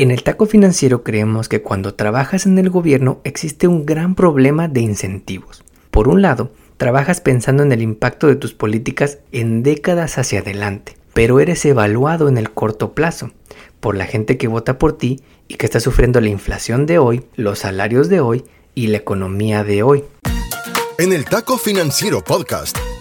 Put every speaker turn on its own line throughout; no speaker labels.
En el taco financiero creemos que cuando trabajas en el gobierno existe un gran problema de incentivos. Por un lado, trabajas pensando en el impacto de tus políticas en décadas hacia adelante, pero eres evaluado en el corto plazo por la gente que vota por ti y que está sufriendo la inflación de hoy, los salarios de hoy y la economía de hoy.
En el Taco Financiero Podcast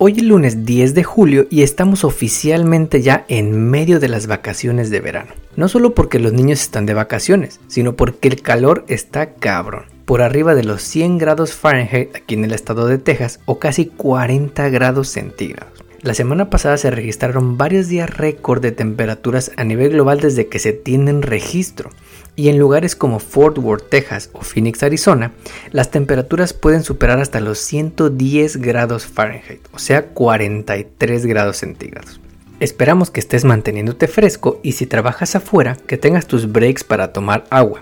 Hoy es lunes 10 de julio y estamos oficialmente ya en medio de las vacaciones de verano. No solo porque los niños están de vacaciones, sino porque el calor está cabrón. Por arriba de los 100 grados Fahrenheit aquí en el estado de Texas o casi 40 grados centígrados. La semana pasada se registraron varios días récord de temperaturas a nivel global desde que se tienen registro y en lugares como Fort Worth, Texas o Phoenix, Arizona, las temperaturas pueden superar hasta los 110 grados Fahrenheit, o sea 43 grados centígrados. Esperamos que estés manteniéndote fresco y si trabajas afuera, que tengas tus breaks para tomar agua.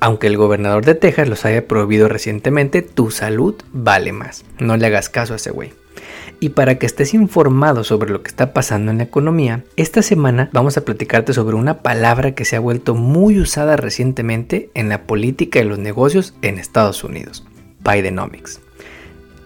Aunque el gobernador de Texas los haya prohibido recientemente, tu salud vale más. No le hagas caso a ese güey. Y para que estés informado sobre lo que está pasando en la economía, esta semana vamos a platicarte sobre una palabra que se ha vuelto muy usada recientemente en la política y los negocios en Estados Unidos, Bidenomics.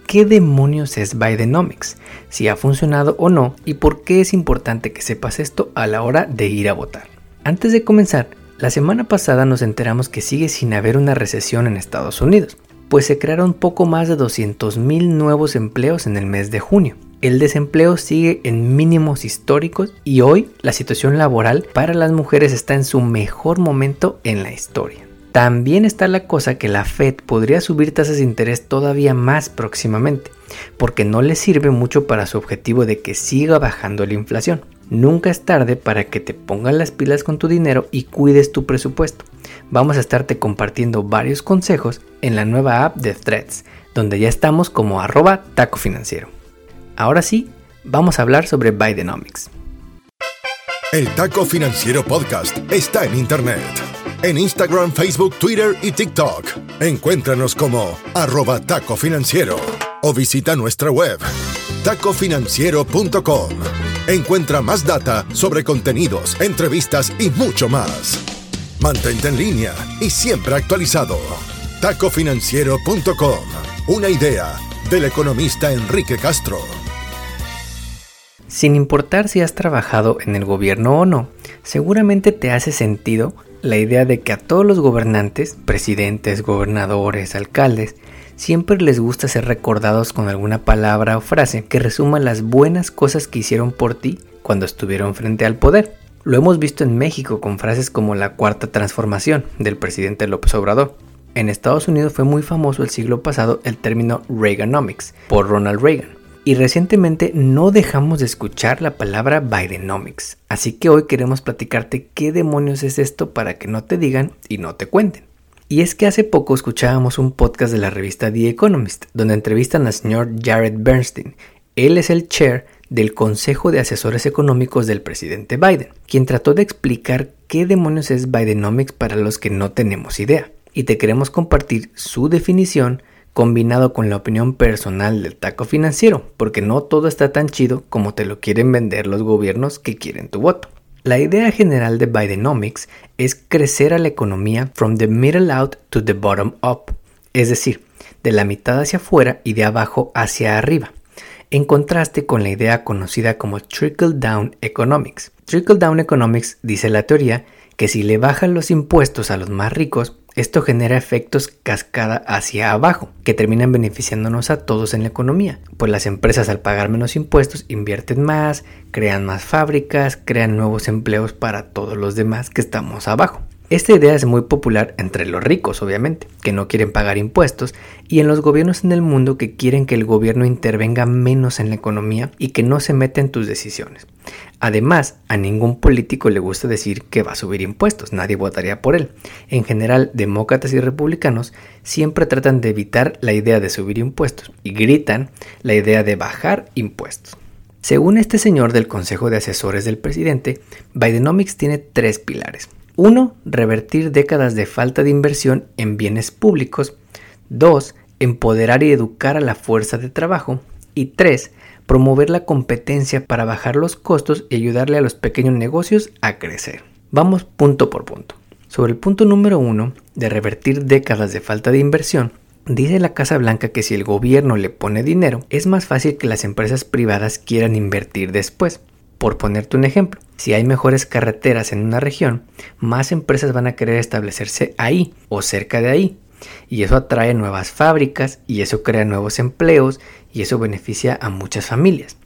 ¿Qué demonios es Bidenomics? Si ha funcionado o no y por qué es importante que sepas esto a la hora de ir a votar. Antes de comenzar, la semana pasada nos enteramos que sigue sin haber una recesión en Estados Unidos pues se crearon poco más de 200.000 nuevos empleos en el mes de junio. El desempleo sigue en mínimos históricos y hoy la situación laboral para las mujeres está en su mejor momento en la historia. También está la cosa que la Fed podría subir tasas de interés todavía más próximamente, porque no le sirve mucho para su objetivo de que siga bajando la inflación. Nunca es tarde para que te pongas las pilas con tu dinero y cuides tu presupuesto. Vamos a estarte compartiendo varios consejos en la nueva app de Threads, donde ya estamos como arroba taco financiero. Ahora sí, vamos a hablar sobre Bidenomics.
El Taco Financiero Podcast está en Internet. En Instagram, Facebook, Twitter y TikTok. Encuéntranos como arroba taco financiero o visita nuestra web tacofinanciero.com. Encuentra más data sobre contenidos, entrevistas y mucho más. Mantente en línea y siempre actualizado. Tacofinanciero.com. Una idea del economista Enrique Castro.
Sin importar si has trabajado en el gobierno o no, seguramente te hace sentido la idea de que a todos los gobernantes, presidentes, gobernadores, alcaldes, siempre les gusta ser recordados con alguna palabra o frase que resuma las buenas cosas que hicieron por ti cuando estuvieron frente al poder. Lo hemos visto en México con frases como la cuarta transformación del presidente López Obrador. En Estados Unidos fue muy famoso el siglo pasado el término Reaganomics por Ronald Reagan. Y recientemente no dejamos de escuchar la palabra Bidenomics. Así que hoy queremos platicarte qué demonios es esto para que no te digan y no te cuenten. Y es que hace poco escuchábamos un podcast de la revista The Economist, donde entrevistan al señor Jared Bernstein. Él es el chair del Consejo de Asesores Económicos del presidente Biden, quien trató de explicar qué demonios es Bidenomics para los que no tenemos idea. Y te queremos compartir su definición combinado con la opinión personal del taco financiero, porque no todo está tan chido como te lo quieren vender los gobiernos que quieren tu voto. La idea general de Bidenomics es crecer a la economía from the middle out to the bottom up, es decir, de la mitad hacia afuera y de abajo hacia arriba, en contraste con la idea conocida como Trickle Down Economics. Trickle Down Economics dice la teoría que si le bajan los impuestos a los más ricos, esto genera efectos cascada hacia abajo, que terminan beneficiándonos a todos en la economía, pues las empresas al pagar menos impuestos invierten más, crean más fábricas, crean nuevos empleos para todos los demás que estamos abajo. Esta idea es muy popular entre los ricos, obviamente, que no quieren pagar impuestos, y en los gobiernos en el mundo que quieren que el gobierno intervenga menos en la economía y que no se meta en tus decisiones. Además, a ningún político le gusta decir que va a subir impuestos, nadie votaría por él. En general, demócratas y republicanos siempre tratan de evitar la idea de subir impuestos y gritan la idea de bajar impuestos. Según este señor del Consejo de Asesores del presidente, Bidenomics tiene tres pilares. 1. Revertir décadas de falta de inversión en bienes públicos. 2. Empoderar y educar a la fuerza de trabajo. Y 3. Promover la competencia para bajar los costos y ayudarle a los pequeños negocios a crecer. Vamos punto por punto. Sobre el punto número 1 de revertir décadas de falta de inversión, Dice la Casa Blanca que si el gobierno le pone dinero, es más fácil que las empresas privadas quieran invertir después. Por ponerte un ejemplo, si hay mejores carreteras en una región, más empresas van a querer establecerse ahí o cerca de ahí. Y eso atrae nuevas fábricas y eso crea nuevos empleos y eso beneficia a muchas familias.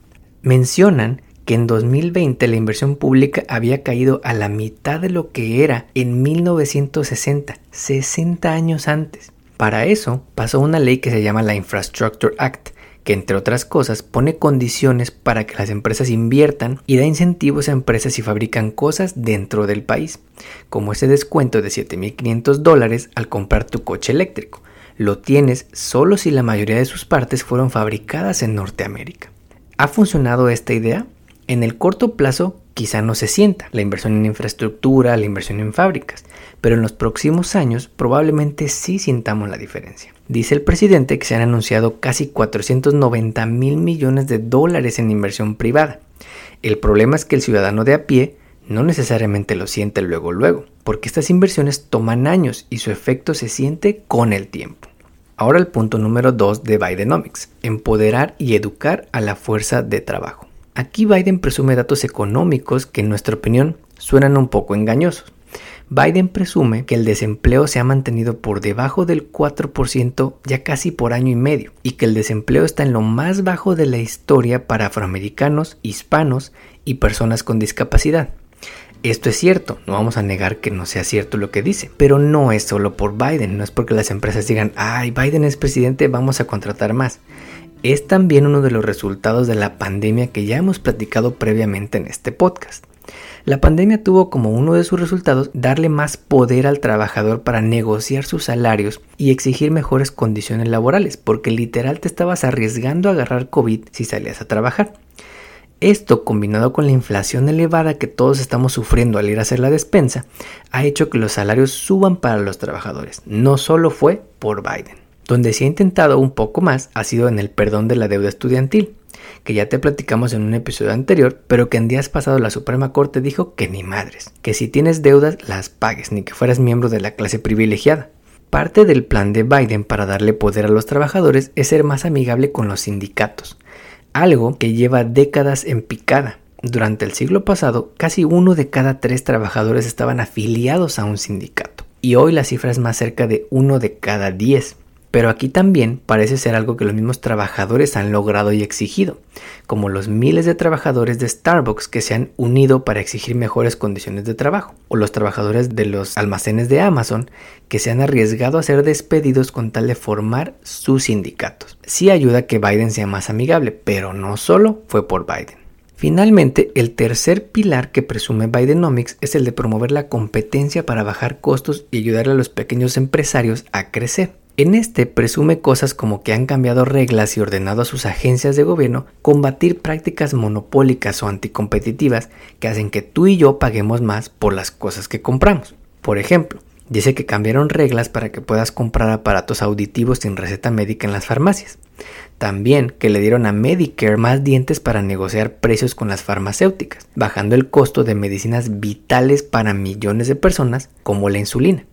Mencionan que en 2020 la inversión pública había caído a la mitad de lo que era en 1960, 60 años antes. Para eso pasó una ley que se llama la Infrastructure Act, que entre otras cosas pone condiciones para que las empresas inviertan y da incentivos a empresas si fabrican cosas dentro del país, como ese descuento de 7.500 dólares al comprar tu coche eléctrico. Lo tienes solo si la mayoría de sus partes fueron fabricadas en Norteamérica. ¿Ha funcionado esta idea? En el corto plazo quizá no se sienta la inversión en infraestructura, la inversión en fábricas, pero en los próximos años probablemente sí sintamos la diferencia. Dice el presidente que se han anunciado casi 490 mil millones de dólares en inversión privada. El problema es que el ciudadano de a pie no necesariamente lo siente luego luego, porque estas inversiones toman años y su efecto se siente con el tiempo. Ahora el punto número 2 de Bidenomics, empoderar y educar a la fuerza de trabajo. Aquí Biden presume datos económicos que en nuestra opinión suenan un poco engañosos. Biden presume que el desempleo se ha mantenido por debajo del 4% ya casi por año y medio y que el desempleo está en lo más bajo de la historia para afroamericanos, hispanos y personas con discapacidad. Esto es cierto, no vamos a negar que no sea cierto lo que dice, pero no es solo por Biden, no es porque las empresas digan, ay, Biden es presidente, vamos a contratar más. Es también uno de los resultados de la pandemia que ya hemos platicado previamente en este podcast. La pandemia tuvo como uno de sus resultados darle más poder al trabajador para negociar sus salarios y exigir mejores condiciones laborales, porque literal te estabas arriesgando a agarrar COVID si salías a trabajar. Esto, combinado con la inflación elevada que todos estamos sufriendo al ir a hacer la despensa, ha hecho que los salarios suban para los trabajadores. No solo fue por Biden. Donde se ha intentado un poco más ha sido en el perdón de la deuda estudiantil que ya te platicamos en un episodio anterior, pero que en días pasados la Suprema Corte dijo que ni madres, que si tienes deudas las pagues, ni que fueras miembro de la clase privilegiada. Parte del plan de Biden para darle poder a los trabajadores es ser más amigable con los sindicatos, algo que lleva décadas en picada. Durante el siglo pasado, casi uno de cada tres trabajadores estaban afiliados a un sindicato, y hoy la cifra es más cerca de uno de cada diez. Pero aquí también parece ser algo que los mismos trabajadores han logrado y exigido, como los miles de trabajadores de Starbucks que se han unido para exigir mejores condiciones de trabajo, o los trabajadores de los almacenes de Amazon que se han arriesgado a ser despedidos con tal de formar sus sindicatos. Sí ayuda a que Biden sea más amigable, pero no solo fue por Biden. Finalmente, el tercer pilar que presume Bidenomics es el de promover la competencia para bajar costos y ayudar a los pequeños empresarios a crecer. En este presume cosas como que han cambiado reglas y ordenado a sus agencias de gobierno combatir prácticas monopólicas o anticompetitivas que hacen que tú y yo paguemos más por las cosas que compramos. Por ejemplo, dice que cambiaron reglas para que puedas comprar aparatos auditivos sin receta médica en las farmacias. También que le dieron a Medicare más dientes para negociar precios con las farmacéuticas, bajando el costo de medicinas vitales para millones de personas como la insulina.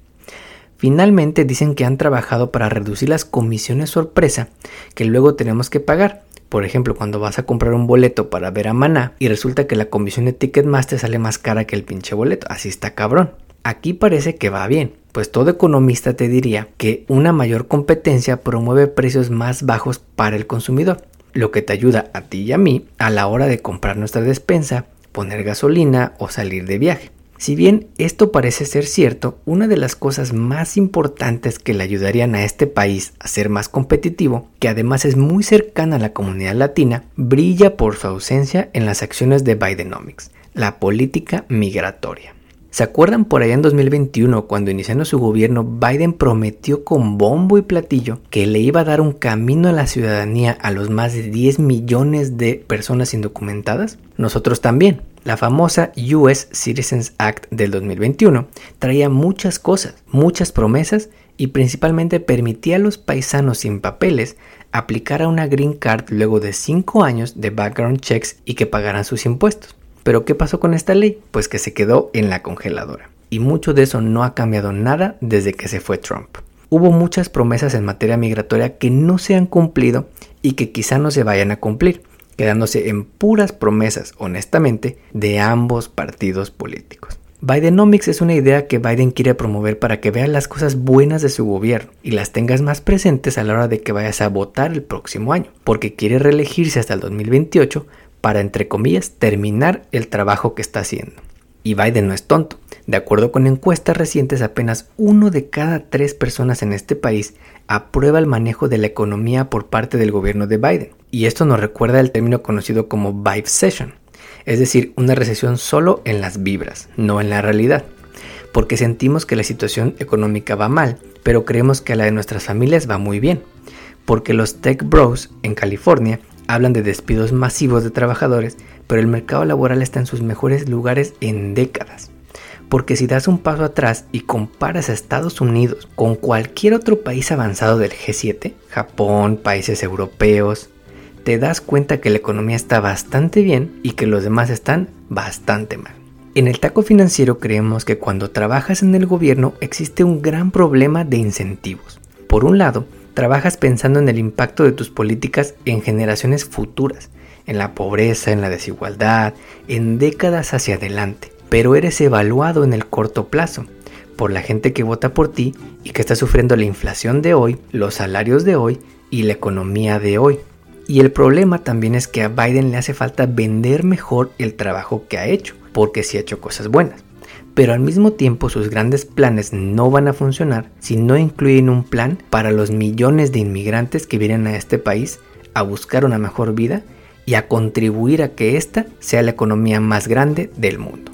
Finalmente dicen que han trabajado para reducir las comisiones sorpresa que luego tenemos que pagar. Por ejemplo, cuando vas a comprar un boleto para ver a Maná y resulta que la comisión de Ticketmaster sale más cara que el pinche boleto. Así está cabrón. Aquí parece que va bien, pues todo economista te diría que una mayor competencia promueve precios más bajos para el consumidor, lo que te ayuda a ti y a mí a la hora de comprar nuestra despensa, poner gasolina o salir de viaje. Si bien esto parece ser cierto, una de las cosas más importantes que le ayudarían a este país a ser más competitivo, que además es muy cercana a la comunidad latina, brilla por su ausencia en las acciones de Bidenomics, la política migratoria. ¿Se acuerdan por allá en 2021 cuando iniciando su gobierno Biden prometió con bombo y platillo que le iba a dar un camino a la ciudadanía a los más de 10 millones de personas indocumentadas? Nosotros también. La famosa US Citizens Act del 2021 traía muchas cosas, muchas promesas y principalmente permitía a los paisanos sin papeles aplicar a una green card luego de 5 años de background checks y que pagaran sus impuestos. Pero ¿qué pasó con esta ley? Pues que se quedó en la congeladora. Y mucho de eso no ha cambiado nada desde que se fue Trump. Hubo muchas promesas en materia migratoria que no se han cumplido y que quizá no se vayan a cumplir, quedándose en puras promesas, honestamente, de ambos partidos políticos. Bidenomics es una idea que Biden quiere promover para que veas las cosas buenas de su gobierno y las tengas más presentes a la hora de que vayas a votar el próximo año, porque quiere reelegirse hasta el 2028 para, entre comillas, terminar el trabajo que está haciendo. Y Biden no es tonto. De acuerdo con encuestas recientes, apenas uno de cada tres personas en este país aprueba el manejo de la economía por parte del gobierno de Biden. Y esto nos recuerda el término conocido como Vibe Session, es decir, una recesión solo en las vibras, no en la realidad. Porque sentimos que la situación económica va mal, pero creemos que la de nuestras familias va muy bien. Porque los tech bros en California Hablan de despidos masivos de trabajadores, pero el mercado laboral está en sus mejores lugares en décadas. Porque si das un paso atrás y comparas a Estados Unidos con cualquier otro país avanzado del G7, Japón, países europeos, te das cuenta que la economía está bastante bien y que los demás están bastante mal. En el taco financiero creemos que cuando trabajas en el gobierno existe un gran problema de incentivos. Por un lado, trabajas pensando en el impacto de tus políticas en generaciones futuras, en la pobreza, en la desigualdad, en décadas hacia adelante, pero eres evaluado en el corto plazo por la gente que vota por ti y que está sufriendo la inflación de hoy, los salarios de hoy y la economía de hoy. Y el problema también es que a Biden le hace falta vender mejor el trabajo que ha hecho, porque sí ha hecho cosas buenas pero al mismo tiempo sus grandes planes no van a funcionar si no incluyen un plan para los millones de inmigrantes que vienen a este país a buscar una mejor vida y a contribuir a que esta sea la economía más grande del mundo.